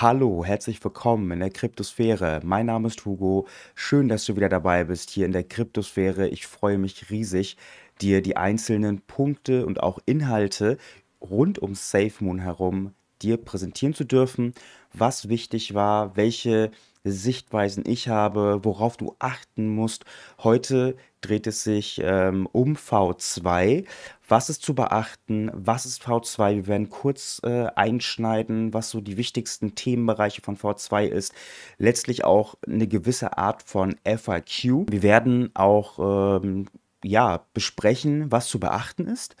Hallo, herzlich willkommen in der Kryptosphäre. Mein Name ist Hugo. Schön, dass du wieder dabei bist hier in der Kryptosphäre. Ich freue mich riesig, dir die einzelnen Punkte und auch Inhalte rund um SafeMoon herum dir präsentieren zu dürfen, was wichtig war, welche Sichtweisen ich habe, worauf du achten musst. Heute dreht es sich ähm, um V2. Was ist zu beachten? Was ist V2? Wir werden kurz äh, einschneiden, was so die wichtigsten Themenbereiche von V2 ist. Letztlich auch eine gewisse Art von FAQ. Wir werden auch ähm, ja, besprechen, was zu beachten ist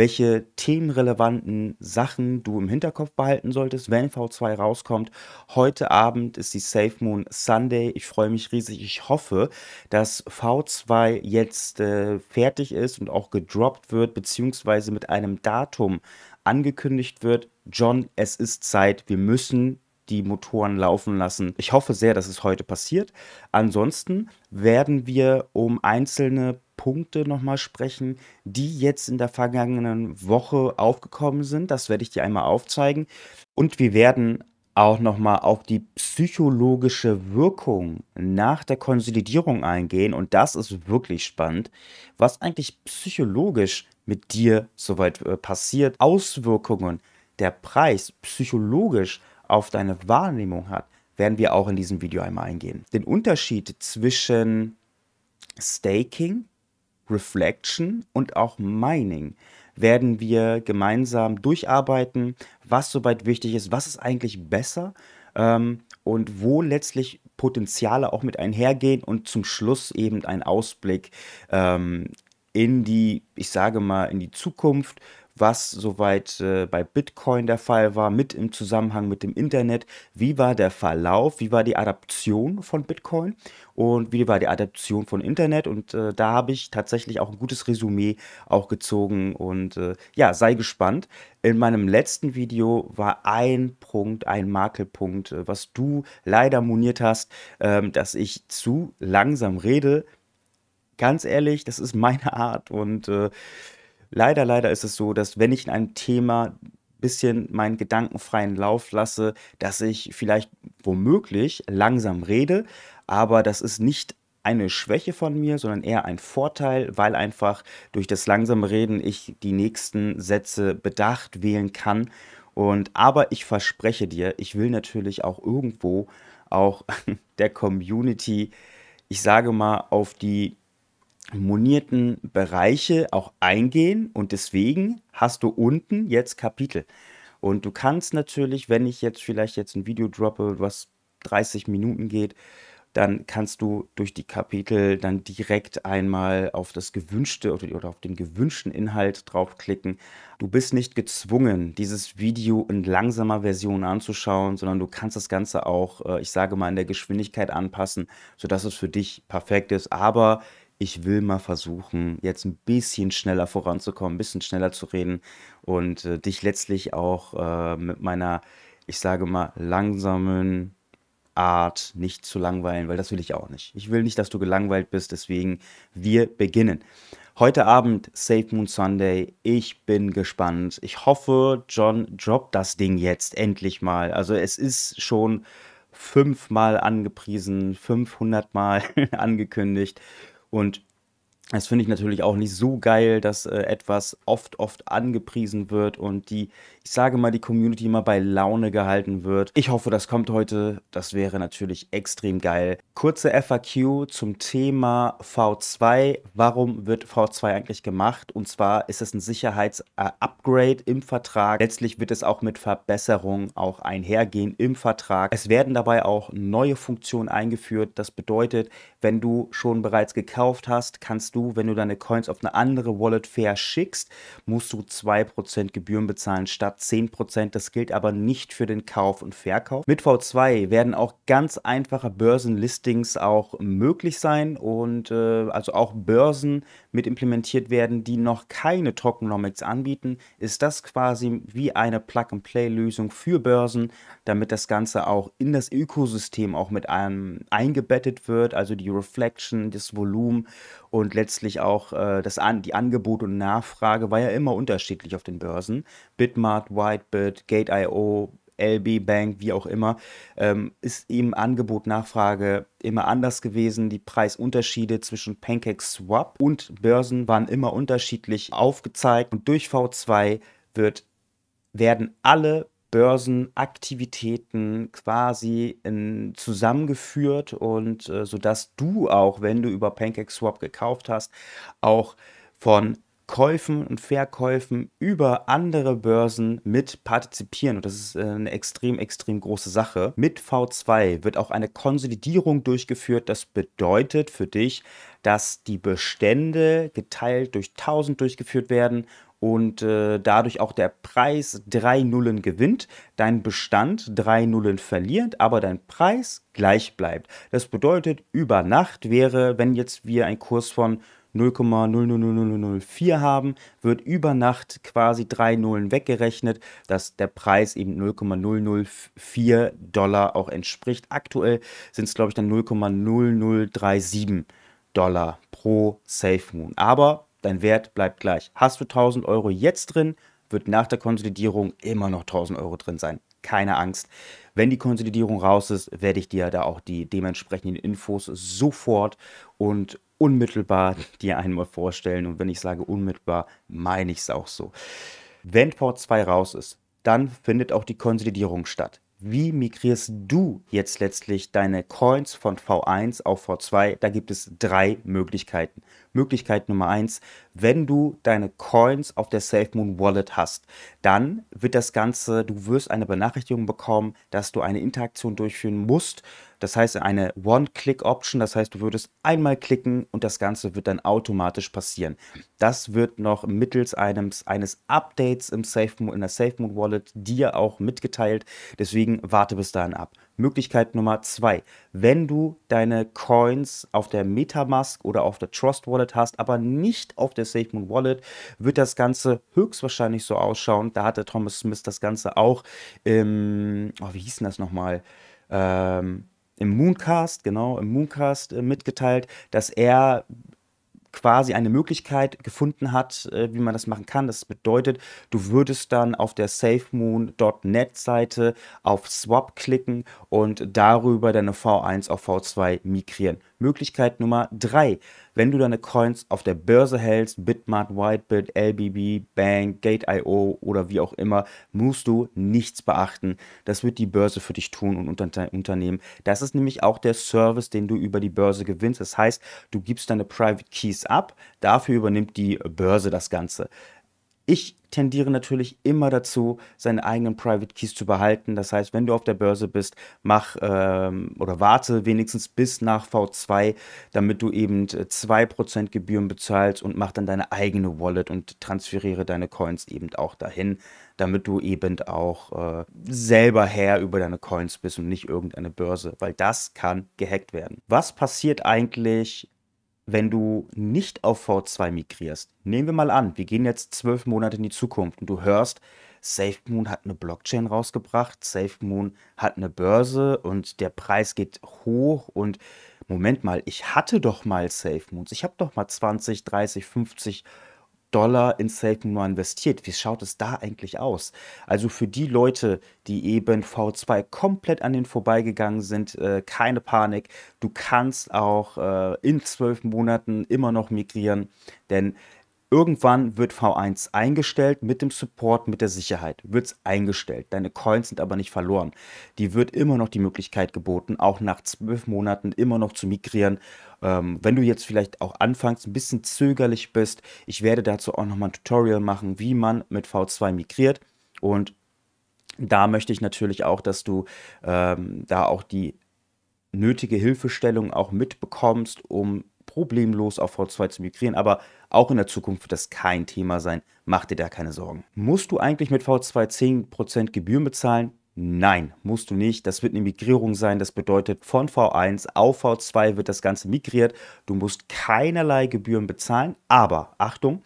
welche themenrelevanten Sachen du im Hinterkopf behalten solltest, wenn V2 rauskommt. Heute Abend ist die Safe Moon Sunday. Ich freue mich riesig. Ich hoffe, dass V2 jetzt äh, fertig ist und auch gedroppt wird, beziehungsweise mit einem Datum angekündigt wird. John, es ist Zeit. Wir müssen die Motoren laufen lassen. Ich hoffe sehr, dass es heute passiert. Ansonsten werden wir um einzelne Punkte nochmal sprechen, die jetzt in der vergangenen Woche aufgekommen sind. Das werde ich dir einmal aufzeigen. Und wir werden auch nochmal auf die psychologische Wirkung nach der Konsolidierung eingehen. Und das ist wirklich spannend, was eigentlich psychologisch mit dir soweit äh, passiert. Auswirkungen der Preis psychologisch auf deine Wahrnehmung hat, werden wir auch in diesem Video einmal eingehen. Den Unterschied zwischen Staking Reflection und auch Mining werden wir gemeinsam durcharbeiten, was soweit wichtig ist, was ist eigentlich besser ähm, und wo letztlich Potenziale auch mit einhergehen und zum Schluss eben ein Ausblick ähm, in die, ich sage mal, in die Zukunft, was soweit äh, bei Bitcoin der Fall war, mit im Zusammenhang mit dem Internet. Wie war der Verlauf? Wie war die Adaption von Bitcoin? Und wie war die Adaption von Internet? Und äh, da habe ich tatsächlich auch ein gutes Resümee auch gezogen. Und äh, ja, sei gespannt. In meinem letzten Video war ein Punkt, ein Makelpunkt, äh, was du leider moniert hast, ähm, dass ich zu langsam rede. Ganz ehrlich, das ist meine Art und äh, Leider, leider ist es so, dass wenn ich in einem Thema bisschen meinen gedankenfreien Lauf lasse, dass ich vielleicht womöglich langsam rede, aber das ist nicht eine Schwäche von mir, sondern eher ein Vorteil, weil einfach durch das langsame Reden ich die nächsten Sätze bedacht wählen kann. Und aber ich verspreche dir, ich will natürlich auch irgendwo auch der Community, ich sage mal, auf die monierten Bereiche auch eingehen und deswegen hast du unten jetzt Kapitel. Und du kannst natürlich, wenn ich jetzt vielleicht jetzt ein Video droppe, was 30 Minuten geht, dann kannst du durch die Kapitel dann direkt einmal auf das gewünschte oder, auf den gewünschten Inhalt draufklicken. Du bist nicht gezwungen, dieses Video in langsamer Version anzuschauen, sondern du kannst das Ganze auch, äh, ich sage mal, in der Geschwindigkeit anpassen, sodass es für dich perfekt ist. Aber ich will mal versuchen, jetzt ein bisschen schneller voranzukommen, ein bisschen schneller zu reden und äh, dich letztlich auch äh, mit meiner, ich sage mal, langsamen Art nicht zu langweilen, weil das will ich auch nicht. Ich will nicht, dass du gelangweilt bist, deswegen wir beginnen. Heute Abend Safe Moon Sunday. Ich bin gespannt. Ich hoffe, John droppt das Ding jetzt endlich mal. Also es ist schon fünfmal angepriesen, 500 Mal angekündigt. Und das finde ich natürlich auch nicht so geil, dass äh, etwas oft, oft angepriesen wird und die, ich sage mal, die Community immer bei Laune gehalten wird. Ich hoffe, das kommt heute. Das wäre natürlich extrem geil. Kurze FAQ zum Thema V2. Warum wird V2 eigentlich gemacht? Und zwar ist es ein Sicherheitsupgrade im Vertrag. Letztlich wird es auch mit Verbesserungen auch einhergehen im Vertrag. Es werden dabei auch neue Funktionen eingeführt. Das bedeutet, wenn du schon bereits gekauft hast, kannst du du, wenn du deine Coins auf eine andere Wallet verschickst, musst du 2% Gebühren bezahlen statt 10%. Das gilt aber nicht für den Kauf und Verkauf. Mit V2 werden auch ganz einfache Börsenlistings auch möglich sein und äh, also auch Börsen mit implementiert werden, die noch keine Tokenomics anbieten, ist das quasi wie eine Plug-and-Play-Lösung für Börsen, damit das Ganze auch in das Ökosystem auch mit einem eingebettet wird, also die Reflection, das Volumen und letztlich auch äh, das An die Angebot und Nachfrage war ja immer unterschiedlich auf den Börsen. Bitmart, Whitebit, Gate.io, LB Bank, wie auch immer, ähm, ist eben Angebot, Nachfrage immer anders gewesen. Die Preisunterschiede zwischen Pancake Swap und Börsen waren immer unterschiedlich aufgezeigt. Und durch V2 wird, werden alle Börsenaktivitäten quasi in, zusammengeführt und äh, sodass du auch, wenn du über PancakeSwap gekauft hast, auch von Käufen und Verkäufen über andere Börsen mit partizipieren. Und das ist äh, eine extrem, extrem große Sache. Mit V2 wird auch eine Konsolidierung durchgeführt. Das bedeutet für dich, dass die Bestände geteilt durch 1000 durchgeführt werden und äh, dadurch auch der Preis drei Nullen gewinnt, dein Bestand drei Nullen verliert, aber dein Preis gleich bleibt. Das bedeutet, über Nacht wäre, wenn jetzt wir einen Kurs von 0,000004 haben, wird über Nacht quasi drei Nullen weggerechnet, dass der Preis eben 0,004 Dollar auch entspricht. Aktuell sind es, glaube ich, dann 0,0037 Dollar pro Safe Moon. Aber dein Wert bleibt gleich. Hast du 1000 Euro jetzt drin, wird nach der Konsolidierung immer noch 1000 Euro drin sein. Keine Angst. Wenn die Konsolidierung raus ist, werde ich dir da auch die dementsprechenden Infos sofort und unmittelbar dir einmal vorstellen. Und wenn ich sage unmittelbar, meine ich es auch so. Wenn Port 2 raus ist, dann findet auch die Konsolidierung statt. Wie migrierst du jetzt letztlich deine Coins von V1 auf V2? Da gibt es drei Möglichkeiten. Möglichkeit Nummer eins, wenn du deine Coins auf der SafeMoon Wallet hast, dann wird das Ganze, du wirst eine Benachrichtigung bekommen, dass du eine Interaktion durchführen musst das heißt eine One-Click-Option, das heißt, du würdest einmal klicken und das Ganze wird dann automatisch passieren. Das wird noch mittels eines, eines Updates im Safe, in der SafeMoon Wallet dir auch mitgeteilt. Deswegen warte bis dahin ab. Möglichkeit Nummer zwei, wenn du deine Coins auf der Metamask oder auf der Trust Wallet hast, aber nicht auf der SafeMoon Wallet, wird das Ganze höchstwahrscheinlich so ausschauen. Da hatte Thomas Smith das Ganze auch im, oh, wie hieß denn das nochmal? Ähm, im Mooncast, genau, im Mooncast äh, mitgeteilt, dass er quasi eine Möglichkeit gefunden hat, äh, wie man das machen kann. Das bedeutet, du würdest dann auf der safemoon.net Seite auf Swap klicken und darüber deine V1 auf V2 migrieren. Möglichkeit Nummer 3. Wenn du deine Coins auf der Börse hältst, Bitmart, Whitebit, LBB, Bank, Gate.io oder wie auch immer, musst du nichts beachten. Das wird die Börse für dich tun und unter Unternehmen. Das ist nämlich auch der Service, den du über die Börse gewinnst. Das heißt, du gibst deine Private Keys ab, dafür übernimmt die Börse das Ganze. Ich tendiere natürlich immer dazu, seine eigenen Private Keys zu behalten. Das heißt, wenn du auf der Börse bist, mach ähm, oder warte wenigstens bis nach V2, damit du eben 2% Gebühren bezahlst und mach dann deine eigene Wallet und transferiere deine Coins eben auch dahin, damit du eben auch äh, selber Herr über deine Coins bist und nicht irgendeine Börse, weil das kann gehackt werden. Was passiert eigentlich, wenn du nicht auf V2 migrierst, nehmen wir mal an, wir gehen jetzt zwölf Monate in die Zukunft und du hörst, SafeMoon hat eine Blockchain rausgebracht, SafeMoon hat eine Börse und der Preis geht hoch und Moment mal, ich hatte doch mal SafeMoons, ich habe doch mal 20, 30, 50 Dollar in SafeMoon investiert. Wie schaut es da eigentlich aus? Also für die Leute, die eben V2 komplett an den vorbeigegangen sind, äh, keine Panik. Du kannst auch äh, in zwölf Monaten immer noch migrieren, denn Irgendwann wird V1 eingestellt mit dem Support, mit der Sicherheit. Wird es eingestellt. Deine Coins sind aber nicht verloren. Die wird immer noch die Möglichkeit geboten, auch nach zwölf Monaten immer noch zu migrieren. Ähm, wenn du jetzt vielleicht auch anfangs ein bisschen zögerlich bist, ich werde dazu auch nochmal ein Tutorial machen, wie man mit V2 migriert. Und da möchte ich natürlich auch, dass du ähm, da auch die nötige Hilfestellung auch mitbekommst, um problemlos auf V2 zu migrieren, aber auch in der Zukunft wird das kein Thema sein. Mach dir da keine Sorgen. Musst du eigentlich mit V2 10% Gebühren bezahlen? Nein, musst du nicht. Das wird eine Migrierung sein. Das bedeutet, von V1 auf V2 wird das Ganze migriert. Du musst keinerlei Gebühren bezahlen, aber Achtung,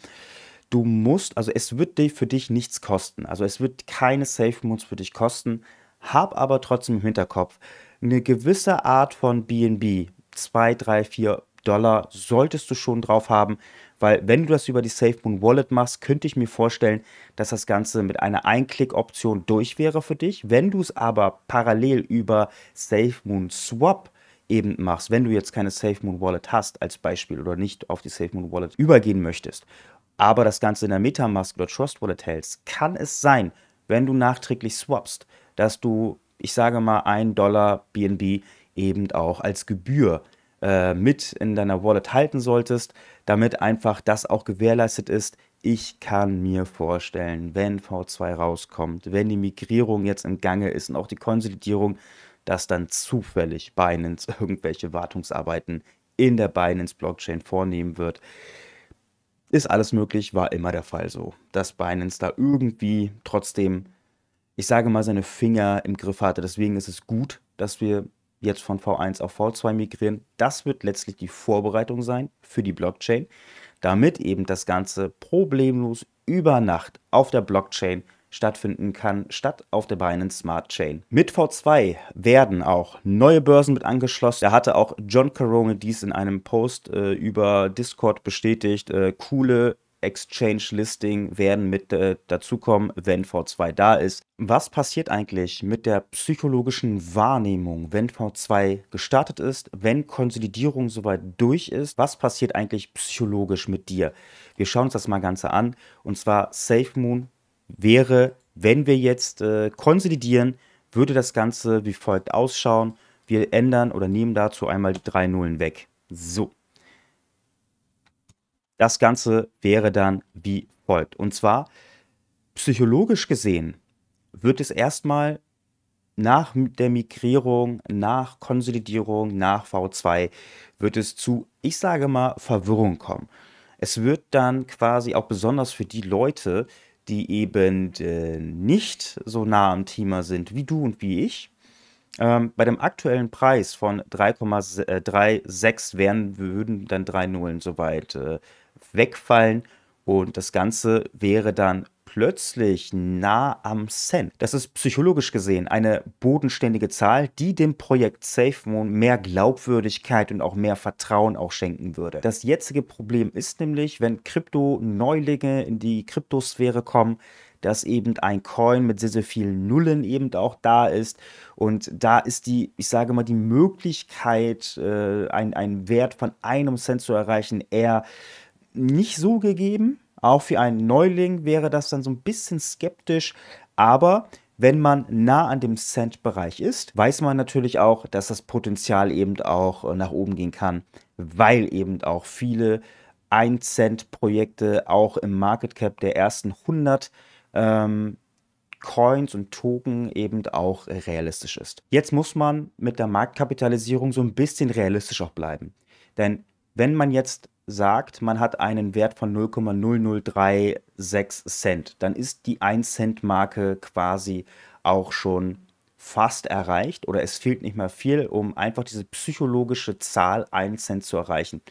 du musst, also es wird für dich nichts kosten. Also es wird keine Safe Moons für dich kosten. Hab aber trotzdem im Hinterkopf, eine gewisse Art von BNB, 2, 3, 4 Dollar solltest du schon drauf haben, Weil wenn du das über die SafeMoon Wallet machst, könnte ich mir vorstellen, dass das Ganze mit einer Einklick-Option durch wäre für dich. Wenn du es aber parallel über SafeMoon Swap eben machst, wenn du jetzt keine SafeMoon Wallet hast als Beispiel oder nicht auf die SafeMoon Wallet übergehen möchtest, aber das Ganze in der Metamask oder Trust Wallet hältst, kann es sein, wenn du nachträglich swapst, dass du, ich sage mal, 1 Dollar BNB eben auch als Gebühr äh, mit in deiner Wallet halten solltest, damit einfach das auch gewährleistet ist. Ich kann mir vorstellen, wenn V2 rauskommt, wenn die Migrierung jetzt im Gange ist und auch die Konsolidierung, dass dann zufällig Binance irgendwelche Wartungsarbeiten in der Binance Blockchain vornehmen wird. Ist alles möglich, war immer der Fall so, dass Binance da irgendwie trotzdem, ich sage mal, seine Finger im Griff hatte. Deswegen ist es gut, dass wir jetzt von V1 auf V2 migrieren. Das wird letztlich die Vorbereitung sein für die Blockchain, damit eben das Ganze problemlos über Nacht auf der Blockchain stattfinden kann, statt auf der Binance Smart Chain. Mit V2 werden auch neue Börsen mit angeschlossen. Da hatte auch John Carone dies in einem Post äh, über Discord bestätigt. Äh, coole Exchange-Listing werden mit äh, dazukommen, wenn V2 da ist. Was passiert eigentlich mit der psychologischen Wahrnehmung, wenn V2 gestartet ist, wenn Konsolidierung soweit durch ist? Was passiert eigentlich psychologisch mit dir? Wir schauen uns das mal ganz an. Und zwar SafeMoon wäre, wenn wir jetzt äh, konsolidieren, würde das Ganze wie folgt ausschauen. Wir ändern oder nehmen dazu einmal die drei Nullen weg. So. Das Ganze wäre dann wie folgt. Und zwar, psychologisch gesehen, wird es erstmal nach der Migrierung, nach Konsolidierung, nach V2, wird es zu, ich sage mal, Verwirrung kommen. Es wird dann quasi auch besonders für die Leute, die eben äh, nicht so nah am Thema sind wie du und wie ich. Ähm, bei dem aktuellen Preis von 3,36 wären, würden dann drei Nullen soweit äh, wegfallen und das Ganze wäre dann plötzlich nah am Cent. Das ist psychologisch gesehen eine bodenständige Zahl, die dem Projekt SafeMoon mehr Glaubwürdigkeit und auch mehr Vertrauen auch schenken würde. Das jetzige Problem ist nämlich, wenn Krypto-Neulinge in die Kryptosphäre kommen, dass eben ein Coin mit sehr, sehr vielen Nullen eben auch da ist. Und da ist die, ich sage mal, die Möglichkeit, äh, einen Wert von einem Cent zu erreichen, eher nicht so gegeben. Auch für einen Neuling wäre das dann so ein bisschen skeptisch, aber wenn man nah an dem Cent-Bereich ist, weiß man natürlich auch, dass das Potenzial eben auch äh, nach oben gehen kann, weil eben auch viele 1-Cent-Projekte auch im Market Cap der ersten 100 ähm, Coins und Token eben auch realistisch ist. Jetzt muss man mit der Marktkapitalisierung so ein bisschen realistisch auch bleiben. Denn wenn man jetzt sagt, man hat einen Wert von 0,0036 Cent, dann ist die 1 Cent Marke quasi auch schon fast erreicht oder es fehlt nicht mehr viel, um einfach diese psychologische Zahl 1 Cent zu erreichen.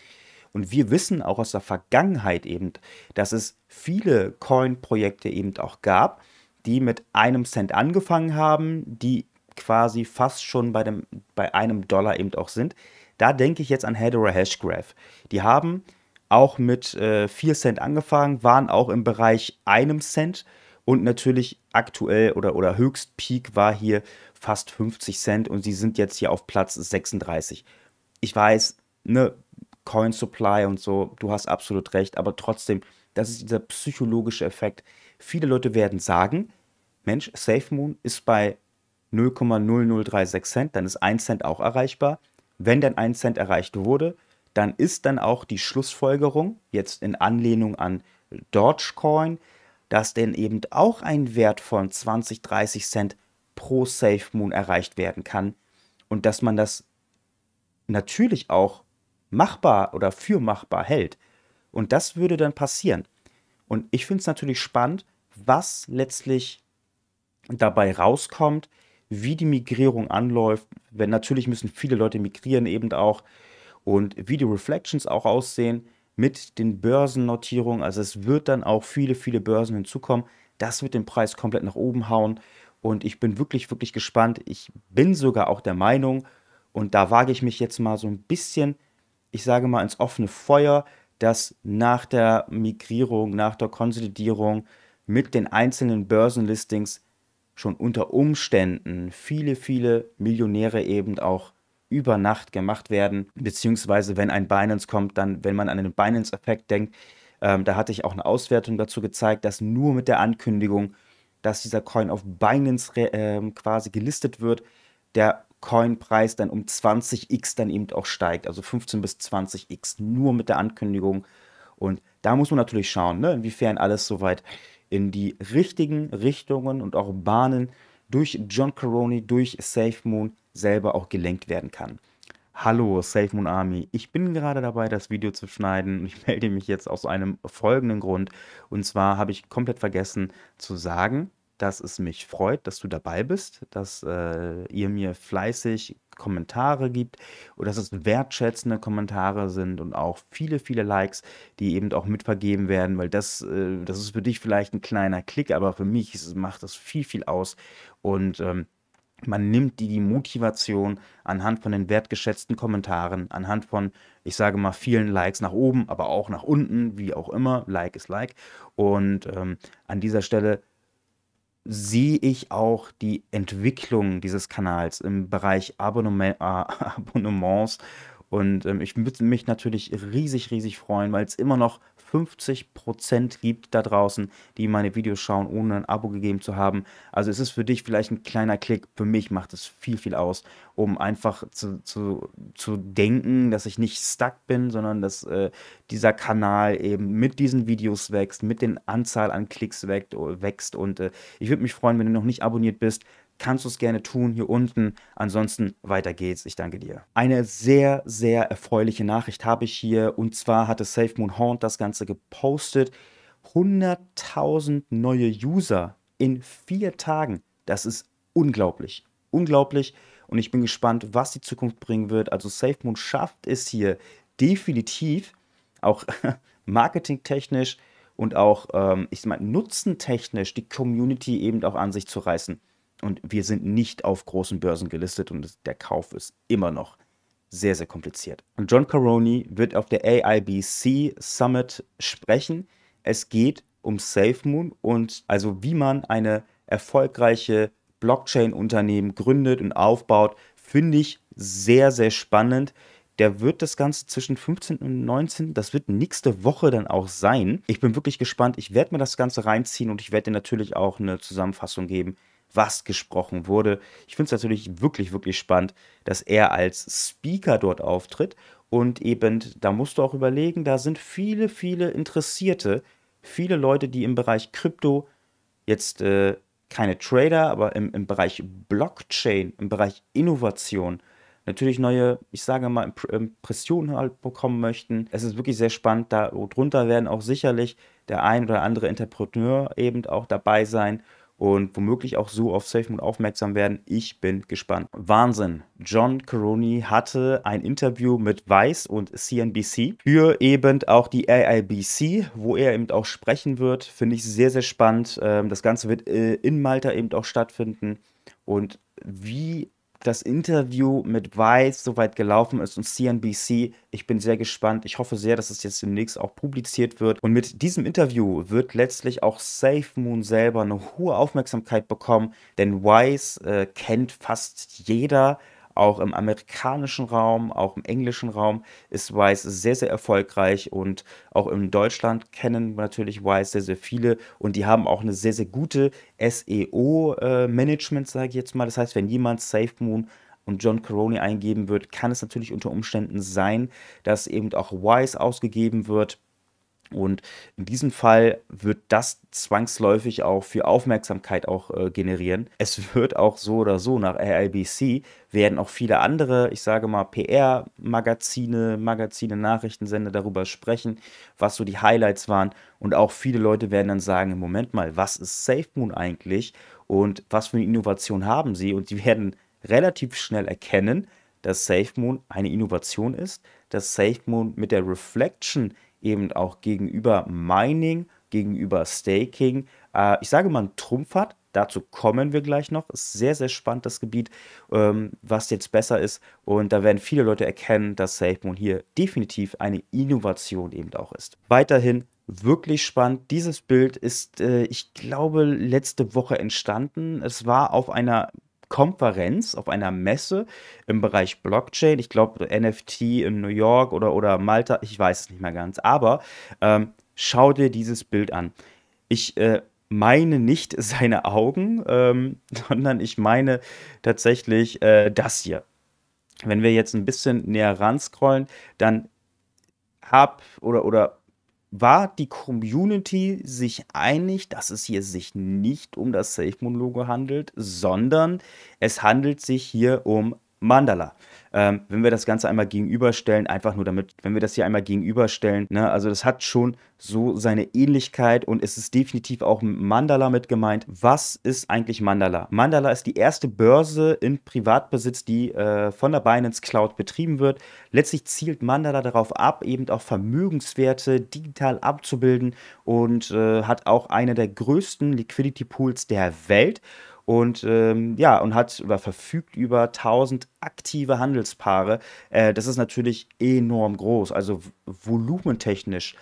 Und wir wissen auch aus der Vergangenheit eben, dass es viele Coin-Projekte eben auch gab, die mit einem Cent angefangen haben, die quasi fast schon bei, dem, bei einem Dollar eben auch sind. Da denke ich jetzt an Hedera Hashgraph. Die haben auch mit äh, 4 Cent angefangen, waren auch im Bereich einem Cent und natürlich aktuell oder, oder Höchstpeak war hier fast 50 Cent und sie sind jetzt hier auf Platz 36. Ich weiß, ne, Coin Supply und so, du hast absolut recht, aber trotzdem, das ist dieser psychologische Effekt. Viele Leute werden sagen, Mensch, SafeMoon ist bei 0,0036 Cent, dann ist 1 Cent auch erreichbar. Wenn dann 1 Cent erreicht wurde, dann ist dann auch die Schlussfolgerung, jetzt in Anlehnung an Dogecoin, dass denn eben auch ein Wert von 20, 30 Cent pro SafeMoon erreicht werden kann und dass man das natürlich auch machbar oder für machbar hält. Und das würde dann passieren. Und ich finde es natürlich spannend, was letztlich dabei rauskommt, wie die Migrierung anläuft. Wenn natürlich müssen viele Leute migrieren, eben auch und wie die Reflections auch aussehen mit den Börsennotierungen. Also es wird dann auch viele, viele Börsen hinzukommen. Das wird den Preis komplett nach oben hauen. Und ich bin wirklich, wirklich gespannt. Ich bin sogar auch der Meinung, und da wage ich mich jetzt mal so ein bisschen, ich sage mal, ins offene Feuer, dass nach der Migrierung, nach der Konsolidierung mit den einzelnen Börsenlistings schon unter Umständen viele, viele Millionäre eben auch über Nacht gemacht werden, beziehungsweise wenn ein Binance kommt, dann, wenn man an den Binance-Effekt denkt, ähm, da hatte ich auch eine Auswertung dazu gezeigt, dass nur mit der Ankündigung, dass dieser Coin auf Binance äh, quasi gelistet wird, der Coinpreis dann um 20x dann eben auch steigt, also 15 bis 20x nur mit der Ankündigung. Und da muss man natürlich schauen, ne, inwiefern alles soweit in die richtigen Richtungen und auch Bahnen durch John Caroni, durch SafeMoon selber auch gelenkt werden kann. Hallo SafeMoon Army, ich bin gerade dabei, das Video zu schneiden und ich melde mich jetzt aus einem folgenden Grund. Und zwar habe ich komplett vergessen zu sagen, dass es mich freut, dass du dabei bist, dass äh, ihr mir fleißig Kommentare gibt oder dass es wertschätzende Kommentare sind und auch viele, viele Likes, die eben auch mitvergeben werden, weil das, äh, das ist für dich vielleicht ein kleiner Klick, aber für mich ist, macht das viel, viel aus und ähm, man nimmt die, die Motivation anhand von den wertgeschätzten Kommentaren, anhand von, ich sage mal, vielen Likes nach oben, aber auch nach unten, wie auch immer. Like ist Like. Und ähm, an dieser Stelle sehe ich auch die Entwicklung dieses Kanals im Bereich Abonnement, äh, Abonnements. Und ähm, ich würde mich natürlich riesig, riesig freuen, weil es immer noch 50% gibt da draußen, die meine Videos schauen, ohne ein Abo gegeben zu haben. Also es ist für dich vielleicht ein kleiner Klick, für mich macht es viel, viel aus, um einfach zu, zu, zu denken, dass ich nicht stuck bin, sondern dass äh, dieser Kanal eben mit diesen Videos wächst, mit den Anzahl an Klicks wächst. Und äh, ich würde mich freuen, wenn du noch nicht abonniert bist, kannst du es gerne tun hier unten. Ansonsten weiter geht's. Ich danke dir. Eine sehr, sehr erfreuliche Nachricht habe ich hier und zwar hatte SafeMoon Haunt das Ganze gepostet. 100.000 neue User in vier Tagen. Das ist unglaublich. Unglaublich. Und ich bin gespannt, was die Zukunft bringen wird. Also SafeMoon schafft es hier definitiv, auch marketingtechnisch und auch, ähm, ich meine, nutzentechnisch die Community eben auch an sich zu reißen. Und wir sind nicht auf großen Börsen gelistet und der Kauf ist immer noch sehr, sehr kompliziert. Und John Caroni wird auf der AIBC Summit sprechen. Es geht um SafeMoon und also wie man eine erfolgreiche Blockchain-Unternehmen gründet und aufbaut, finde ich sehr, sehr spannend. Der wird das Ganze zwischen 15 und 19, das wird nächste Woche dann auch sein. Ich bin wirklich gespannt. Ich werde mir das Ganze reinziehen und ich werde dir natürlich auch eine Zusammenfassung geben, was gesprochen wurde. Ich finde es natürlich wirklich, wirklich spannend, dass er als Speaker dort auftritt. Und eben, da musst du auch überlegen, da sind viele, viele Interessierte, viele Leute, die im Bereich Krypto jetzt äh, keine Trader, aber im, im Bereich Blockchain, im Bereich Innovation, natürlich neue, ich sage mal, Impressionen halt bekommen möchten. Es ist wirklich sehr spannend. Darunter werden auch sicherlich der ein oder andere Entrepreneur eben auch dabei sein und womöglich auch so auf SafeMoon aufmerksam werden. Ich bin gespannt. Wahnsinn. John Caroni hatte ein Interview mit Vice und CNBC für eben auch die AIBC, wo er eben auch sprechen wird. Finde ich sehr, sehr spannend. Ähm, das Ganze wird äh, in Malta eben auch stattfinden. Und wie das Interview mit Vice soweit gelaufen ist und CNBC. Ich bin sehr gespannt. Ich hoffe sehr, dass es jetzt demnächst auch publiziert wird. Und mit diesem Interview wird letztlich auch SafeMoon selber eine hohe Aufmerksamkeit bekommen, denn Vice äh, kennt fast jeder auch im amerikanischen Raum, auch im englischen Raum ist Wise sehr, sehr erfolgreich und auch in Deutschland kennen natürlich Wise sehr, sehr viele und die haben auch eine sehr, sehr gute SEO-Management, äh, sage ich jetzt mal. Das heißt, wenn jemand SafeMoon und John Caroni eingeben wird, kann es natürlich unter Umständen sein, dass eben auch Wise ausgegeben wird. Und in diesem Fall wird das zwangsläufig auch für Aufmerksamkeit auch äh, generieren. Es wird auch so oder so nach AIBC werden auch viele andere, ich sage mal PR-Magazine, Magazine, Nachrichtensender darüber sprechen, was so die Highlights waren. Und auch viele Leute werden dann sagen, Moment mal, was ist SafeMoon eigentlich und was für eine Innovation haben sie? Und sie werden relativ schnell erkennen, dass SafeMoon eine Innovation ist, dass SafeMoon mit der Reflection eben auch gegenüber Mining, gegenüber Staking, äh, ich sage mal, einen Trumpf hat, Dazu kommen wir gleich noch. Ist sehr, sehr spannend, das Gebiet, ähm, was jetzt besser ist. Und da werden viele Leute erkennen, dass SafeMoon hier definitiv eine Innovation eben auch ist. Weiterhin wirklich spannend. Dieses Bild ist, äh, ich glaube, letzte Woche entstanden. Es war auf einer Konferenz, auf einer Messe im Bereich Blockchain. Ich glaube, NFT in New York oder, oder Malta, ich weiß es nicht mehr ganz. Aber ähm, schau dir dieses Bild an. Ich äh, meine nicht seine Augen, ähm, sondern ich meine tatsächlich äh, das hier. Wenn wir jetzt ein bisschen näher ran scrollen, dann hab oder, oder war die Community sich einig, dass es hier sich nicht um das SafeMoon-Logo handelt, sondern es handelt sich hier um Mandala. Ähm, wenn wir das Ganze einmal gegenüberstellen, einfach nur damit, wenn wir das hier einmal gegenüberstellen, ne, also das hat schon so seine Ähnlichkeit und es ist definitiv auch Mandala mit gemeint. Was ist eigentlich Mandala? Mandala ist die erste Börse in Privatbesitz, die äh, von der Binance Cloud betrieben wird. Letztlich zielt Mandala darauf ab, eben auch Vermögenswerte digital abzubilden und äh, hat auch eine der größten Liquidity Pools der Welt und ähm, ja, und hat oder verfügt über 1000 aktive Handelspaare. Äh, das ist natürlich enorm groß, also volumentechnisch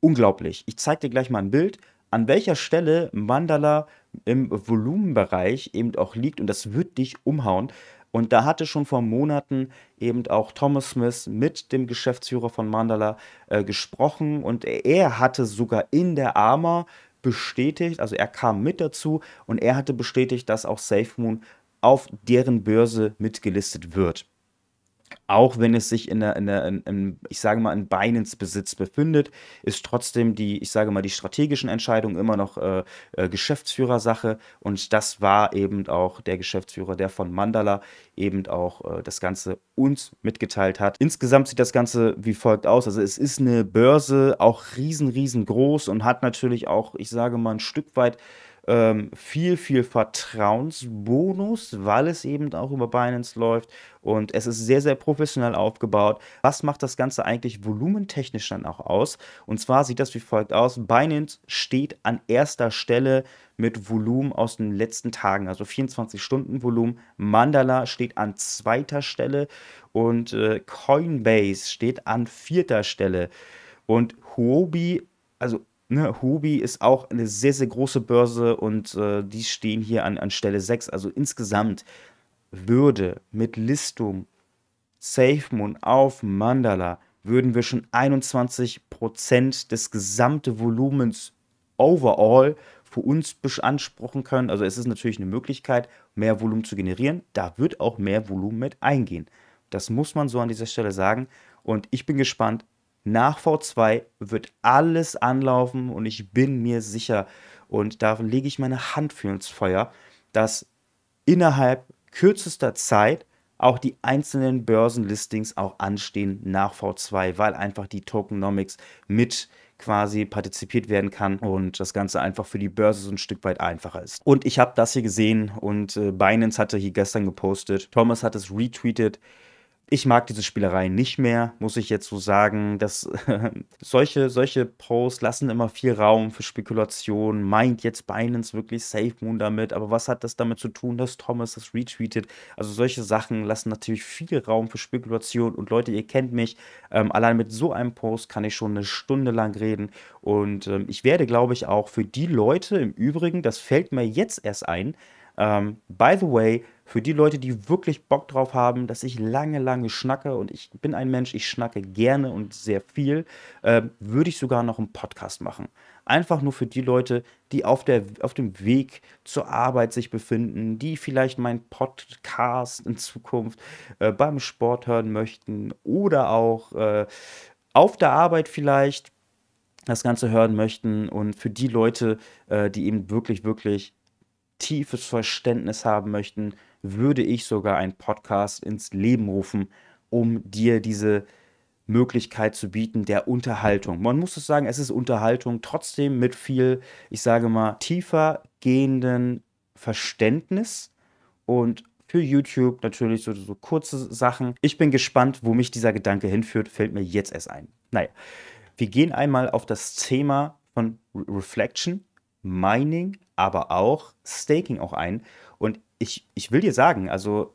unglaublich. Ich zeige dir gleich mal ein Bild, an welcher Stelle Mandala im Volumenbereich eben auch liegt und das wird dich umhauen. Und da hatte schon vor Monaten eben auch Thomas Smith mit dem Geschäftsführer von Mandala äh, gesprochen und er hatte sogar in der Arma bestätigt, also er kam mit dazu und er hatte bestätigt, dass auch SafeMoon auf deren Börse mitgelistet wird auch wenn es sich in der, in der in, in, ich sage mal, in Binance Besitz befindet, ist trotzdem die, ich sage mal, die strategischen Entscheidungen immer noch äh, äh, Geschäftsführersache. Und das war eben auch der Geschäftsführer, der von Mandala eben auch äh, das Ganze uns mitgeteilt hat. Insgesamt sieht das Ganze wie folgt aus. Also es ist eine Börse, auch riesen, riesengroß und hat natürlich auch, ich sage mal, ein Stück weit ähm, viel, viel Vertrauensbonus, weil es eben auch über Binance läuft und es ist sehr, sehr professionell aufgebaut. Was macht das Ganze eigentlich volumentechnisch dann auch aus? Und zwar sieht das wie folgt aus. Binance steht an erster Stelle mit Volumen aus den letzten Tagen, also 24 Stunden Volumen. Mandala steht an zweiter Stelle und äh, Coinbase steht an vierter Stelle. Und Huobi, also Ne, Hubi ist auch eine sehr, sehr große Börse und äh, die stehen hier an, an Stelle 6. Also insgesamt würde mit Listung SafeMoon auf Mandala würden wir schon 21% des gesamten Volumens overall für uns beanspruchen können. Also es ist natürlich eine Möglichkeit, mehr Volumen zu generieren. Da wird auch mehr Volumen mit eingehen. Das muss man so an dieser Stelle sagen. Und ich bin gespannt, nach V2 wird alles anlaufen und ich bin mir sicher, und da lege ich meine Hand für ins Feuer, dass innerhalb kürzester Zeit auch die einzelnen Börsenlistings auch anstehen nach V2, weil einfach die Tokenomics mit quasi partizipiert werden kann und das Ganze einfach für die Börse so ein Stück weit einfacher ist. Und ich habe das hier gesehen und äh, Binance hatte hier gestern gepostet, Thomas hat es retweetet, ich mag diese Spielerei nicht mehr, muss ich jetzt so sagen. Dass, solche, solche Posts lassen immer viel Raum für Spekulation. Meint jetzt Binance wirklich Safe Moon damit? Aber was hat das damit zu tun, dass Thomas das retweetet? Also solche Sachen lassen natürlich viel Raum für Spekulation. Und Leute, ihr kennt mich. Ähm, allein mit so einem Post kann ich schon eine Stunde lang reden. Und ähm, ich werde, glaube ich, auch für die Leute im Übrigen, das fällt mir jetzt erst ein, ähm, by the way, für die Leute, die wirklich Bock drauf haben, dass ich lange, lange schnacke und ich bin ein Mensch, ich schnacke gerne und sehr viel, äh, würde ich sogar noch einen Podcast machen. Einfach nur für die Leute, die auf, der, auf dem Weg zur Arbeit sich befinden, die vielleicht meinen Podcast in Zukunft äh, beim Sport hören möchten oder auch äh, auf der Arbeit vielleicht das Ganze hören möchten und für die Leute, äh, die eben wirklich, wirklich tiefes Verständnis haben möchten, würde ich sogar einen Podcast ins Leben rufen, um dir diese Möglichkeit zu bieten der Unterhaltung. Man muss es sagen, es ist Unterhaltung, trotzdem mit viel, ich sage mal, tiefer gehenden Verständnis und für YouTube natürlich so, so kurze Sachen. Ich bin gespannt, wo mich dieser Gedanke hinführt, fällt mir jetzt erst ein. Naja, wir gehen einmal auf das Thema von Reflection Mining, aber auch Staking auch ein. Ich, ich will dir sagen, also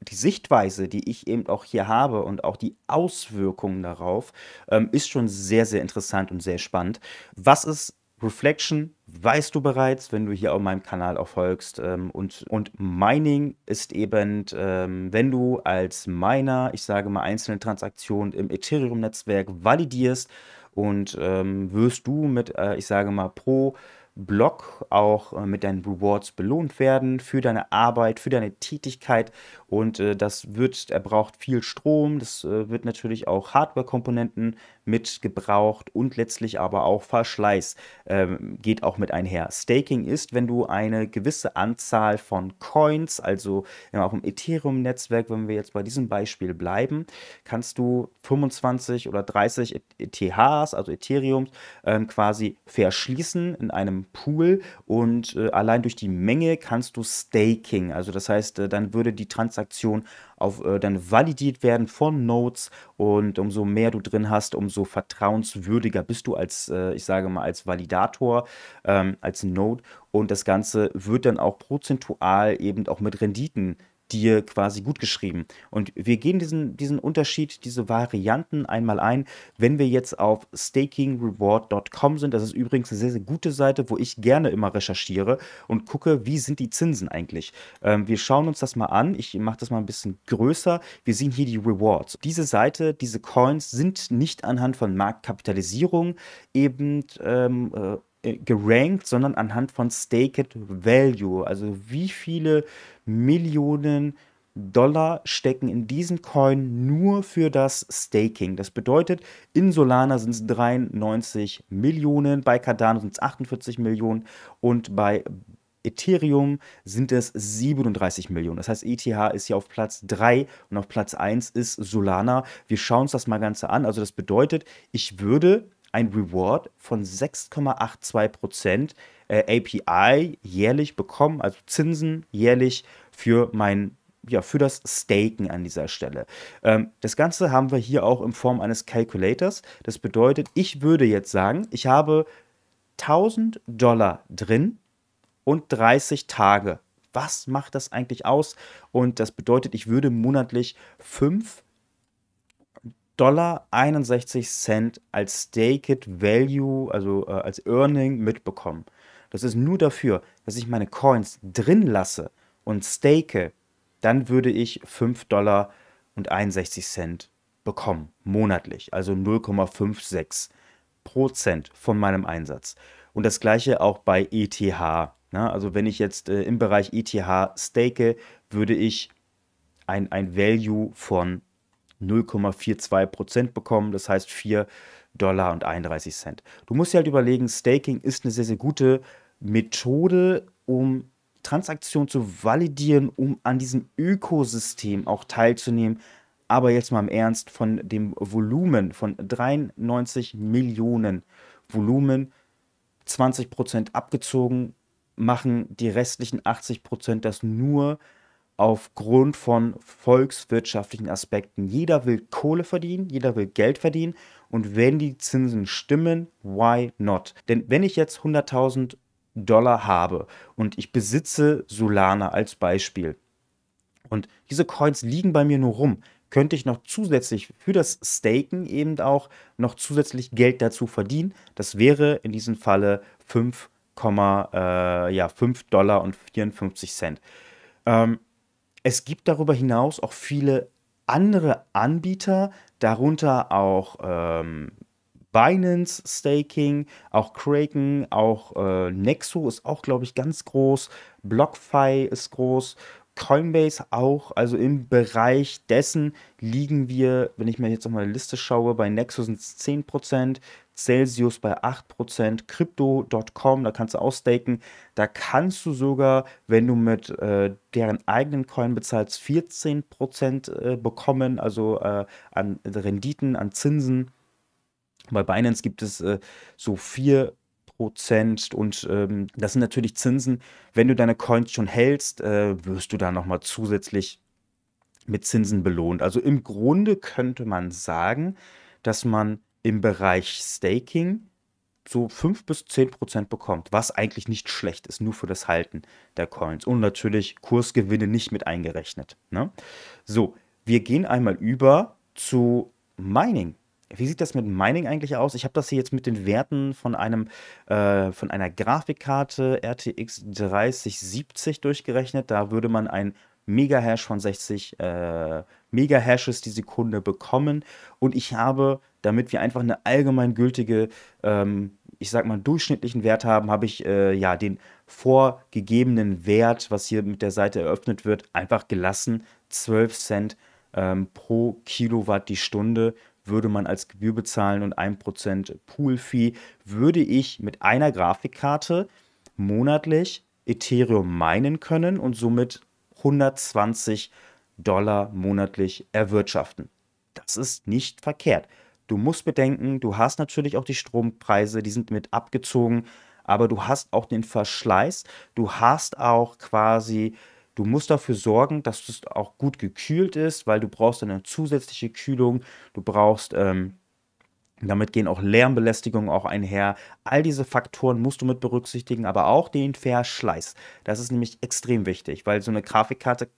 die Sichtweise, die ich eben auch hier habe und auch die Auswirkungen darauf, ähm, ist schon sehr, sehr interessant und sehr spannend. Was ist Reflection? Weißt du bereits, wenn du hier auf meinem Kanal auch folgst. Ähm, und, und Mining ist eben, ähm, wenn du als Miner, ich sage mal, einzelne Transaktionen im Ethereum-Netzwerk validierst und ähm, wirst du mit, äh, ich sage mal, pro Block auch äh, mit deinen Rewards belohnt werden für deine Arbeit, für deine Tätigkeit. Und äh, das wird, er braucht viel Strom, das äh, wird natürlich auch Hardware-Komponenten mit gebraucht und letztlich aber auch Verschleiß ähm, geht auch mit einher. Staking ist, wenn du eine gewisse Anzahl von Coins, also auch im Ethereum-Netzwerk, wenn wir jetzt bei diesem Beispiel bleiben, kannst du 25 oder 30 ETHs, also Ethereums, ähm, quasi verschließen in einem Pool und äh, allein durch die Menge kannst du Staking, also das heißt, äh, dann würde die Transaktion auf, äh, dann validiert werden von Nodes und umso mehr du drin hast, umso vertrauenswürdiger bist du als, äh, ich sage mal, als Validator, ähm, als Node. Und das Ganze wird dann auch prozentual eben auch mit Renditen dir quasi gut geschrieben. Und wir gehen diesen, diesen Unterschied, diese Varianten einmal ein, wenn wir jetzt auf stakingreward.com sind. Das ist übrigens eine sehr, sehr gute Seite, wo ich gerne immer recherchiere und gucke, wie sind die Zinsen eigentlich. Ähm, wir schauen uns das mal an. Ich mache das mal ein bisschen größer. Wir sehen hier die Rewards. Diese Seite, diese Coins sind nicht anhand von Marktkapitalisierung eben ähm, äh, gerankt, sondern anhand von Staked Value. Also wie viele Millionen Dollar stecken in diesen Coin nur für das Staking. Das bedeutet, in Solana sind es 93 Millionen, bei Cardano sind es 48 Millionen und bei Ethereum sind es 37 Millionen. Das heißt, ETH ist hier auf Platz 3 und auf Platz 1 ist Solana. Wir schauen uns das mal ganz an. Also das bedeutet, ich würde ein Reward von 6,82% äh, API jährlich bekommen, also Zinsen jährlich für mein ja, für das Staken an dieser Stelle. Ähm, das Ganze haben wir hier auch in Form eines Calculators. Das bedeutet, ich würde jetzt sagen, ich habe 1000 Dollar drin und 30 Tage. Was macht das eigentlich aus? Und das bedeutet, ich würde monatlich 5 Dollar 61 Cent als Staked Value, also äh, als Earning mitbekommen. Das ist nur dafür, dass ich meine Coins drin lasse und stake, dann würde ich 5 Dollar und 61 Cent bekommen, monatlich, also 0,56 Prozent von meinem Einsatz. Und das gleiche auch bei ETH. Ne? also wenn ich jetzt äh, im Bereich ETH stake, würde ich ein, ein Value von 0,42% bekommen, das heißt 4 Dollar und 31 Cent. Du musst dir halt überlegen, Staking ist eine sehr, sehr gute Methode, um Transaktionen zu validieren, um an diesem Ökosystem auch teilzunehmen. Aber jetzt mal im Ernst, von dem Volumen von 93 Millionen Volumen 20% abgezogen, machen die restlichen 80% das nur aufgrund von volkswirtschaftlichen Aspekten. Jeder will Kohle verdienen, jeder will Geld verdienen und wenn die Zinsen stimmen, why not? Denn wenn ich jetzt 100.000 Dollar habe und ich besitze Solana als Beispiel und diese Coins liegen bei mir nur rum, könnte ich noch zusätzlich für das Staken eben auch noch zusätzlich Geld dazu verdienen. Das wäre in diesem Falle 5, äh, ja, 5 Dollar und 54 Cent. Ähm, es gibt darüber hinaus auch viele andere Anbieter, darunter auch ähm, Binance Staking, auch Kraken, auch äh, Nexo ist auch, glaube ich, ganz groß, BlockFi ist groß, Coinbase auch. Also im Bereich dessen liegen wir, wenn ich mir jetzt nochmal eine Liste schaue, bei Nexo sind es 10%, Celsius bei 8%, Crypto.com, da kannst du ausstaken. Da kannst du sogar, wenn du mit äh, deren eigenen Coin bezahlst, 14% äh, bekommen, also äh, an Renditen, an Zinsen. Bei Binance gibt es äh, so 4% und ähm, das sind natürlich Zinsen. Wenn du deine Coins schon hältst, äh, wirst du da nochmal zusätzlich mit Zinsen belohnt. Also im Grunde könnte man sagen, dass man im Bereich Staking so 5 bis 10 Prozent bekommt, was eigentlich nicht schlecht ist, nur für das Halten der Coins. Und natürlich Kursgewinne nicht mit eingerechnet. Ne? So, wir gehen einmal über zu Mining. Wie sieht das mit Mining eigentlich aus? Ich habe das hier jetzt mit den Werten von einem äh, von einer Grafikkarte RTX 3070 durchgerechnet. Da würde man ein Megahash von 60 äh, Megahashes die Sekunde bekommen. Und ich habe, damit wir einfach eine allgemeingültige, ähm, ich sag mal, durchschnittlichen Wert haben, habe ich äh, ja den vorgegebenen Wert, was hier mit der Seite eröffnet wird, einfach gelassen. 12 Cent ähm, pro Kilowatt die Stunde würde man als Gebühr bezahlen und 1% Pool-Fee, würde ich mit einer Grafikkarte monatlich Ethereum meinen können und somit 120 Dollar monatlich erwirtschaften. Das ist nicht verkehrt. Du musst bedenken, du hast natürlich auch die Strompreise, die sind mit abgezogen, aber du hast auch den Verschleiß, du hast auch quasi, du musst dafür sorgen, dass es auch gut gekühlt ist, weil du brauchst eine zusätzliche Kühlung, du brauchst ähm, damit gehen auch Lärmbelästigungen auch einher. All diese Faktoren musst du mit berücksichtigen, aber auch den Verschleiß. Das ist nämlich extrem wichtig, weil so eine Grafikkarte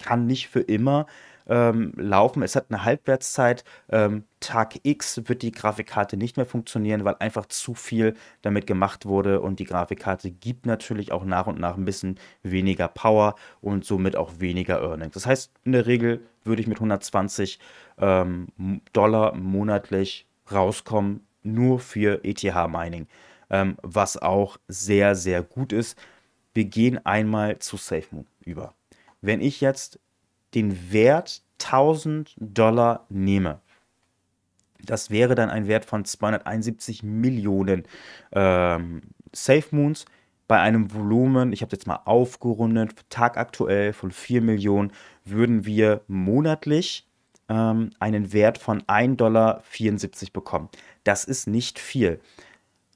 kann nicht für immer ähm, laufen. Es hat eine Halbwertszeit. Ähm, Tag X wird die Grafikkarte nicht mehr funktionieren, weil einfach zu viel damit gemacht wurde und die Grafikkarte gibt natürlich auch nach und nach ein bisschen weniger Power und somit auch weniger Earnings. Das heißt, in der Regel würde ich mit 120 ähm, Dollar monatlich rauskommen, nur für ETH-Mining, ähm, was auch sehr, sehr gut ist. Wir gehen einmal zu SafeMoon über. Wenn ich jetzt den Wert 1000 Dollar nehme, das wäre dann ein Wert von 271 Millionen ähm, SafeMoons bei einem Volumen, ich habe jetzt mal aufgerundet, tagaktuell von 4 Millionen, würden wir monatlich ähm, einen Wert von 1,74 Dollar bekommen. Das ist nicht viel.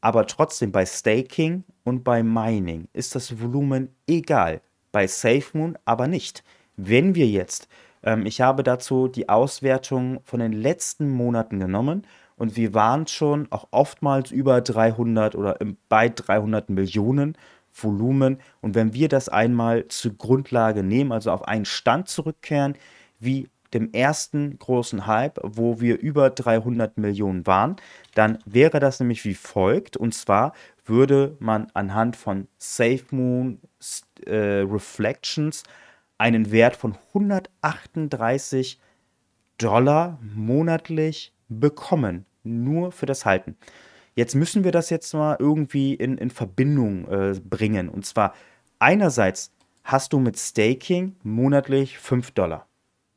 Aber trotzdem bei Staking und bei Mining ist das Volumen egal. Bei SafeMoon aber nicht. Wenn wir jetzt, ähm, ich habe dazu die Auswertung von den letzten Monaten genommen und wir waren schon auch oftmals über 300 oder bei 300 Millionen Volumen. Und wenn wir das einmal zur Grundlage nehmen, also auf einen Stand zurückkehren, wie dem ersten großen Hype, wo wir über 300 Millionen waren, dann wäre das nämlich wie folgt. Und zwar würde man anhand von SafeMoon äh, Reflections einen Wert von 138 Dollar monatlich bekommen. Nur für das Halten. Jetzt müssen wir das jetzt mal irgendwie in, in Verbindung äh, bringen. Und zwar einerseits hast du mit Staking monatlich 5 Dollar.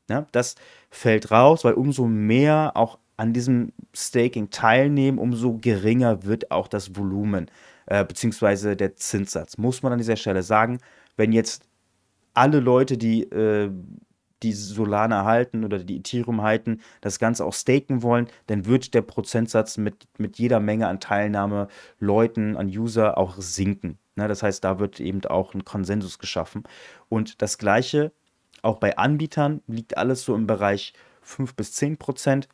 Ja, das fällt raus, weil umso mehr auch an diesem Staking teilnehmen, umso geringer wird auch das Volumen äh, beziehungsweise der Zinssatz. Muss man an dieser Stelle sagen, wenn jetzt alle Leute, die äh, die Solana halten oder die Ethereum halten, das Ganze auch staken wollen, dann wird der Prozentsatz mit, mit jeder Menge an Teilnahme Leuten, an User auch sinken. Ne? Das heißt, da wird eben auch ein Konsensus geschaffen. Und das Gleiche auch bei Anbietern liegt alles so im Bereich 5 bis 10 Prozent.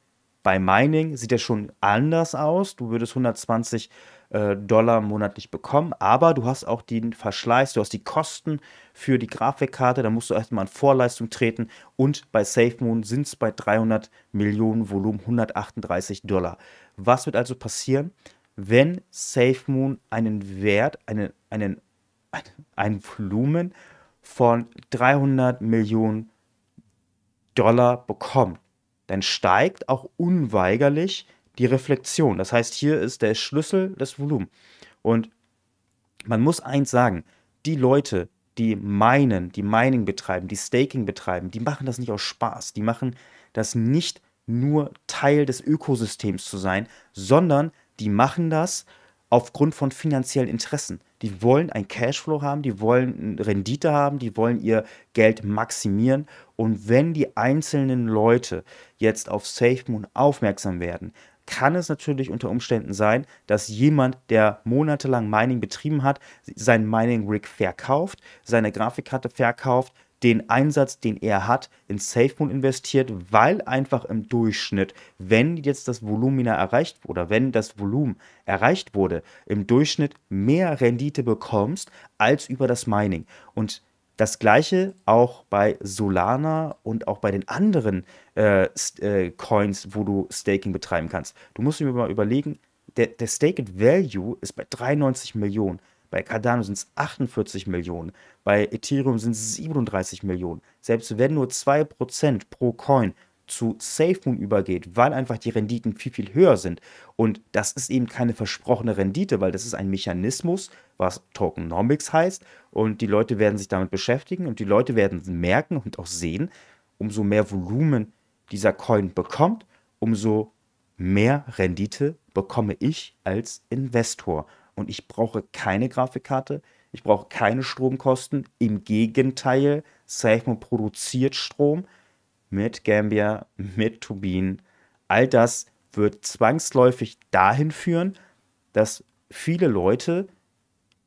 Bei Mining sieht das schon anders aus. Du würdest 120 äh, Dollar monatlich bekommen, aber du hast auch den Verschleiß, du hast die Kosten für die Grafikkarte, da musst du erstmal in Vorleistung treten und bei SafeMoon sind es bei 300 Millionen Volumen 138 Dollar. Was wird also passieren, wenn SafeMoon einen Wert, einen, einen, ein Volumen von 300 Millionen Dollar bekommt, dann steigt auch unweigerlich die Reflexion. Das heißt, hier ist der Schlüssel des Volumen. Und man muss eins sagen, die Leute, die meinen, die Mining betreiben, die Staking betreiben, die machen das nicht aus Spaß. Die machen das nicht nur Teil des Ökosystems zu sein, sondern die machen das aufgrund von finanziellen Interessen. Die wollen ein Cashflow haben, die wollen Rendite haben, die wollen ihr Geld maximieren. Und wenn die einzelnen Leute jetzt auf SafeMoon aufmerksam werden, kann es natürlich unter Umständen sein, dass jemand, der monatelang Mining betrieben hat, sein Mining Rig verkauft, seine Grafikkarte verkauft, den Einsatz, den er hat, in SafeMoon investiert, weil einfach im Durchschnitt, wenn jetzt das Volumina erreicht oder wenn das Volumen erreicht wurde, im Durchschnitt mehr Rendite bekommst als über das Mining. Und das gleiche auch bei Solana und auch bei den anderen äh, äh, Coins, wo du Staking betreiben kannst. Du musst dir mal überlegen, der, der Staked Value ist bei 93 Millionen. Bei Cardano sind es 48 Millionen. Bei Ethereum sind es 37 Millionen. Selbst wenn nur 2% pro Coin zu SafeMoon übergeht, weil einfach die Renditen viel, viel höher sind. Und das ist eben keine versprochene Rendite, weil das ist ein Mechanismus, was Tokenomics heißt. Und die Leute werden sich damit beschäftigen und die Leute werden merken und auch sehen, umso mehr Volumen dieser Coin bekommt, umso mehr Rendite bekomme ich als Investor. Und ich brauche keine Grafikkarte, ich brauche keine Stromkosten. Im Gegenteil, SafeMoon produziert Strom mit Gambia, mit Turbinen. All das wird zwangsläufig dahin führen, dass viele Leute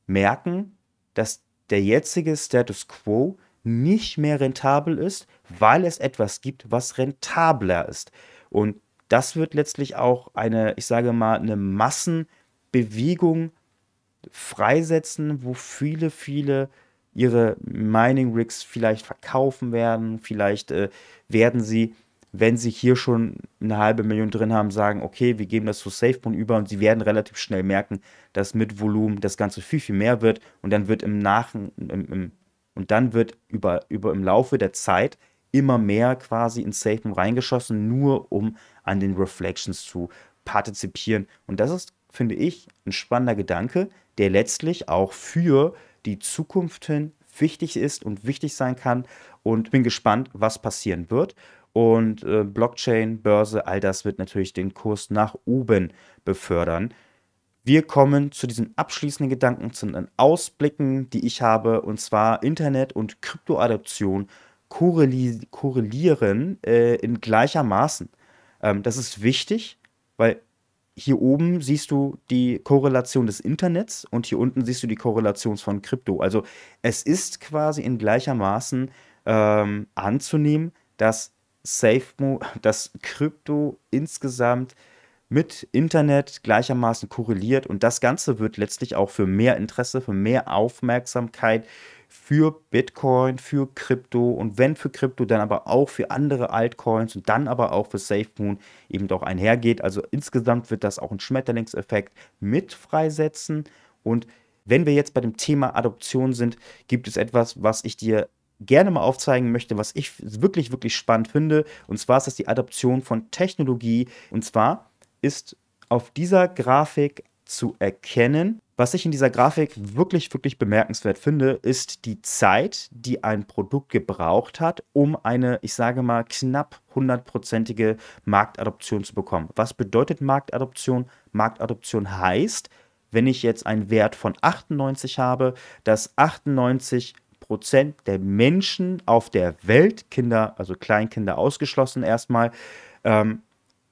merken, dass der jetzige Status quo nicht mehr rentabel ist, weil es etwas gibt, was rentabler ist. Und das wird letztlich auch eine, ich sage mal, eine Massenbewegung freisetzen, wo viele, viele ihre Mining Rigs vielleicht verkaufen werden. Vielleicht äh, werden sie, wenn sie hier schon eine halbe Million drin haben, sagen, okay, wir geben das zu SafeMoon über und sie werden relativ schnell merken, dass mit Volumen das Ganze viel, viel mehr wird und dann wird im Nach im, im, und dann wird über, über im Laufe der Zeit immer mehr quasi in SafeMoon reingeschossen, nur um an den Reflections zu partizipieren. Und das ist, finde ich, ein spannender Gedanke, der letztlich auch für die Zukunft hin wichtig ist und wichtig sein kann. Und bin gespannt, was passieren wird. Und äh, Blockchain, Börse, all das wird natürlich den Kurs nach oben befördern. Wir kommen zu diesen abschließenden Gedanken, zu den Ausblicken, die ich habe, und zwar Internet und Kryptoadoption korreli korrelieren äh, in gleichermaßen. Ähm, das ist wichtig, weil hier oben siehst du die Korrelation des Internets und hier unten siehst du die Korrelation von Krypto. Also es ist quasi in gleichermaßen ähm, anzunehmen, dass SafeMo, dass Krypto insgesamt mit Internet gleichermaßen korreliert und das Ganze wird letztlich auch für mehr Interesse, für mehr Aufmerksamkeit für Bitcoin, für Krypto und wenn für Krypto, dann aber auch für andere Altcoins und dann aber auch für SafeMoon eben doch einhergeht. Also insgesamt wird das auch ein Schmetterlingseffekt mit freisetzen. Und wenn wir jetzt bei dem Thema Adoption sind, gibt es etwas, was ich dir gerne mal aufzeigen möchte, was ich wirklich, wirklich spannend finde. Und zwar ist das die Adoption von Technologie. Und zwar ist auf dieser Grafik zu erkennen, was ich in dieser Grafik wirklich, wirklich bemerkenswert finde, ist die Zeit, die ein Produkt gebraucht hat, um eine, ich sage mal, knapp hundertprozentige Marktadoption zu bekommen. Was bedeutet Marktadoption? Marktadoption heißt, wenn ich jetzt einen Wert von 98 habe, dass 98 Prozent der Menschen auf der Welt, Kinder, also Kleinkinder ausgeschlossen erstmal, ähm,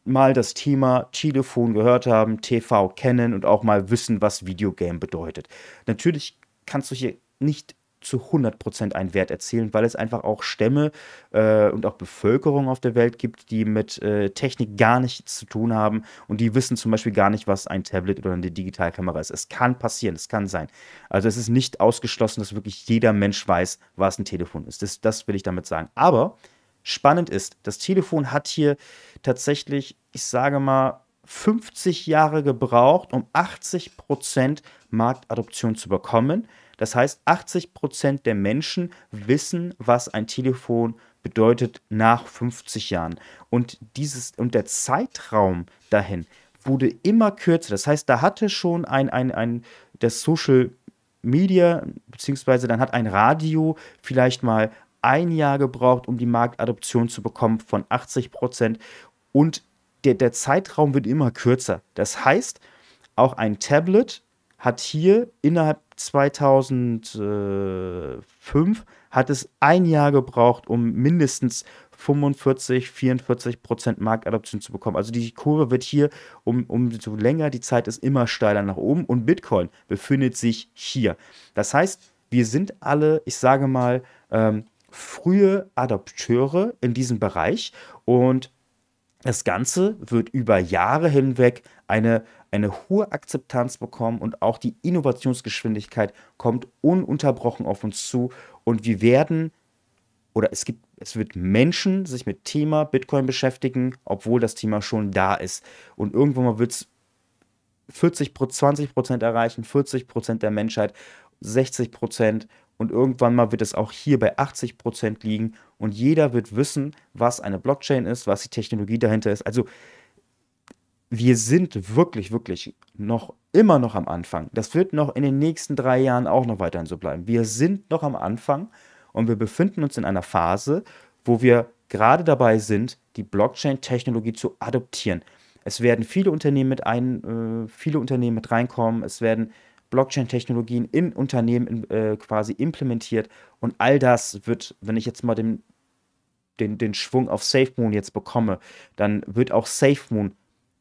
mal das Thema Telefon gehört haben, TV kennen und auch mal wissen, was Videogame bedeutet. Natürlich kannst du hier nicht zu 100% einen Wert erzielen, weil es einfach auch Stämme äh, und auch Bevölkerung auf der Welt gibt, die mit äh, Technik gar nichts zu tun haben und die wissen zum Beispiel gar nicht, was ein Tablet oder eine Digitalkamera ist. Es kann passieren, es kann sein. Also es ist nicht ausgeschlossen, dass wirklich jeder Mensch weiß, was ein Telefon ist. Das, das will ich damit sagen. Aber spannend ist, das Telefon hat hier tatsächlich, ich sage mal, 50 Jahre gebraucht, um 80% Marktadoption zu bekommen. Das heißt, 80% der Menschen wissen, was ein Telefon bedeutet nach 50 Jahren. Und, dieses, und der Zeitraum dahin wurde immer kürzer. Das heißt, da hatte schon ein, ein, ein das Social Media, beziehungsweise dann hat ein Radio vielleicht mal ein Jahr gebraucht, um die Marktadoption zu bekommen von 80 Prozent. Und der, der Zeitraum wird immer kürzer. Das heißt, auch ein Tablet hat hier innerhalb 2005 hat es ein Jahr gebraucht, um mindestens 45, 44 Prozent Marktadoption zu bekommen. Also die Kurve wird hier, um, umso länger die Zeit ist, immer steiler nach oben und Bitcoin befindet sich hier. Das heißt, wir sind alle, ich sage mal, ähm, frühe Adopteure in diesem Bereich und das Ganze wird über Jahre hinweg eine, eine hohe Akzeptanz bekommen und auch die Innovationsgeschwindigkeit kommt ununterbrochen auf uns zu und wir werden oder es gibt es wird Menschen sich mit Thema Bitcoin beschäftigen, obwohl das Thema schon da ist. Und irgendwann mal wird es 40, 20 Prozent erreichen, 40 Prozent der Menschheit, 60 Prozent und irgendwann mal wird es auch hier bei 80 Prozent liegen und jeder wird wissen, was eine Blockchain ist, was die Technologie dahinter ist. Also wir sind wirklich, wirklich noch immer noch am Anfang. Das wird noch in den nächsten drei Jahren auch noch weiterhin so bleiben. Wir sind noch am Anfang und wir befinden uns in einer Phase, wo wir gerade dabei sind, die Blockchain-Technologie zu adoptieren. Es werden viele Unternehmen mit ein, äh, viele Unternehmen mit reinkommen. Es werden Blockchain-Technologien in Unternehmen äh, quasi implementiert und all das wird, wenn ich jetzt mal den, den, den Schwung auf SafeMoon jetzt bekomme, dann wird auch SafeMoon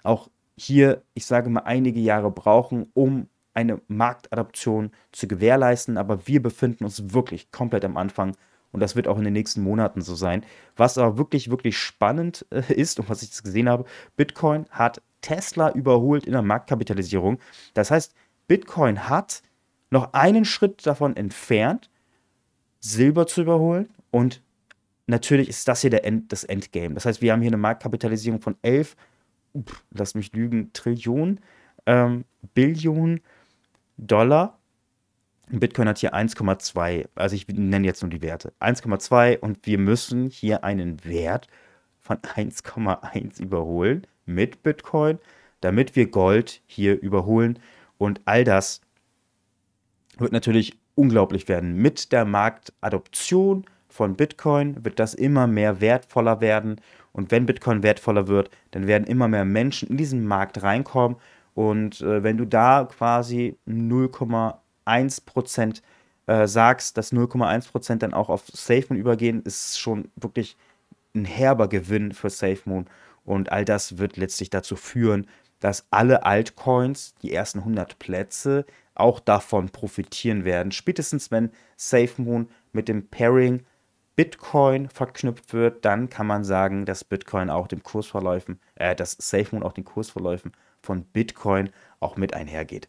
auch hier, ich sage mal, einige Jahre brauchen, um eine Marktadaption zu gewährleisten, aber wir befinden uns wirklich komplett am Anfang und das wird auch in den nächsten Monaten so sein. Was aber wirklich, wirklich spannend äh, ist und was ich jetzt gesehen habe, Bitcoin hat Tesla überholt in der Marktkapitalisierung. Das heißt, Bitcoin hat noch einen Schritt davon entfernt, Silber zu überholen und natürlich ist das hier der End, das Endgame. Das heißt, wir haben hier eine Marktkapitalisierung von 11, lass mich lügen, Trillionen, ähm, Billionen Dollar. Bitcoin hat hier 1,2, also ich nenne jetzt nur die Werte, 1,2 und wir müssen hier einen Wert von 1,1 überholen mit Bitcoin, damit wir Gold hier überholen und all das wird natürlich unglaublich werden. Mit der Marktadoption von Bitcoin wird das immer mehr wertvoller werden und wenn Bitcoin wertvoller wird, dann werden immer mehr Menschen in diesen Markt reinkommen und äh, wenn du da quasi 0,1% äh, sagst, dass 0,1% dann auch auf SafeMoon übergehen, ist schon wirklich ein herber Gewinn für SafeMoon. Und all das wird letztlich dazu führen, dass alle Altcoins, die ersten 100 Plätze, auch davon profitieren werden. Spätestens wenn SafeMoon mit dem Pairing Bitcoin verknüpft wird, dann kann man sagen, dass Bitcoin auch dem Kursverläufen, äh, dass SafeMoon auch den Kursverläufen von Bitcoin auch mit einhergeht.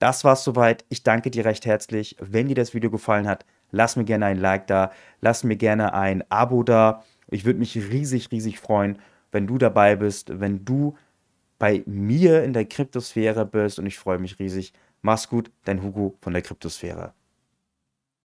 Das war's soweit. Ich danke dir recht herzlich. Wenn dir das Video gefallen hat, lass mir gerne ein Like da, lass mir gerne ein Abo da. Ich würde mich riesig, riesig freuen, wenn du dabei bist, wenn du bei mir in der Kryptosphäre bist und ich freue mich riesig. Mach's gut, dein Hugo von der Kryptosphäre.